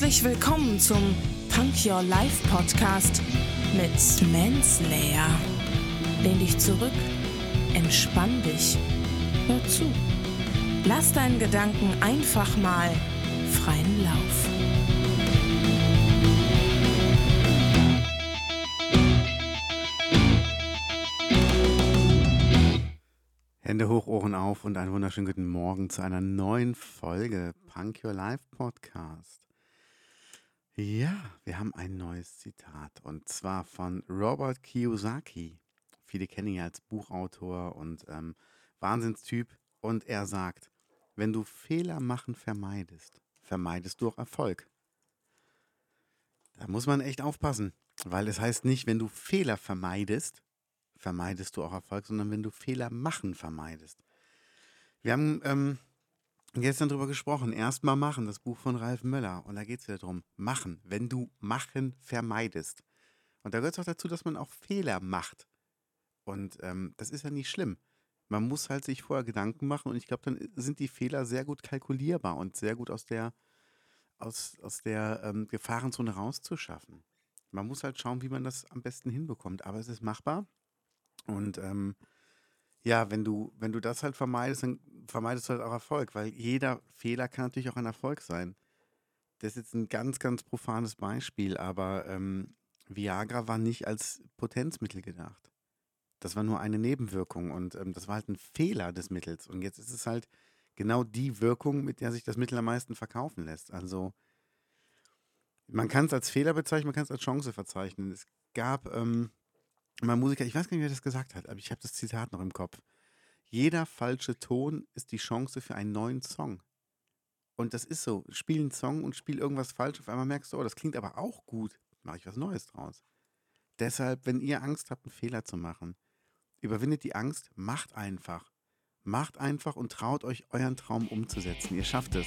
Herzlich willkommen zum Punk Your Life Podcast mit Manslayer. Lehn dich zurück, entspann dich, hör zu. Lass deinen Gedanken einfach mal freien Lauf. Hände hoch, Ohren auf und einen wunderschönen guten Morgen zu einer neuen Folge Punk Your Life Podcast. Ja, wir haben ein neues Zitat und zwar von Robert Kiyosaki. Viele kennen ihn ja als Buchautor und ähm, Wahnsinnstyp. Und er sagt, wenn du Fehler machen vermeidest, vermeidest du auch Erfolg. Da muss man echt aufpassen, weil es heißt nicht, wenn du Fehler vermeidest, vermeidest du auch Erfolg, sondern wenn du Fehler machen vermeidest. Wir haben ähm, gestern darüber gesprochen, erstmal machen, das Buch von Ralf Möller. Und da geht es wieder darum, machen, wenn du machen vermeidest. Und da gehört es auch dazu, dass man auch Fehler macht. Und ähm, das ist ja nicht schlimm. Man muss halt sich vorher Gedanken machen und ich glaube, dann sind die Fehler sehr gut kalkulierbar und sehr gut aus der, aus, aus der ähm, Gefahrenzone rauszuschaffen. Man muss halt schauen, wie man das am besten hinbekommt. Aber es ist machbar und ähm, ja, wenn du, wenn du das halt vermeidest, dann vermeidest du halt auch Erfolg, weil jeder Fehler kann natürlich auch ein Erfolg sein. Das ist jetzt ein ganz, ganz profanes Beispiel, aber ähm, Viagra war nicht als Potenzmittel gedacht. Das war nur eine Nebenwirkung und ähm, das war halt ein Fehler des Mittels. Und jetzt ist es halt genau die Wirkung, mit der sich das Mittel am meisten verkaufen lässt. Also man kann es als Fehler bezeichnen, man kann es als Chance verzeichnen. Es gab ähm, mal Musiker, ich weiß gar nicht, wer das gesagt hat, aber ich habe das Zitat noch im Kopf. Jeder falsche Ton ist die Chance für einen neuen Song. Und das ist so. Spiel einen Song und spiel irgendwas falsch. Auf einmal merkst du, oh, das klingt aber auch gut. Mache ich was Neues draus. Deshalb, wenn ihr Angst habt, einen Fehler zu machen, überwindet die Angst, macht einfach. Macht einfach und traut euch, euren Traum umzusetzen. Ihr schafft es.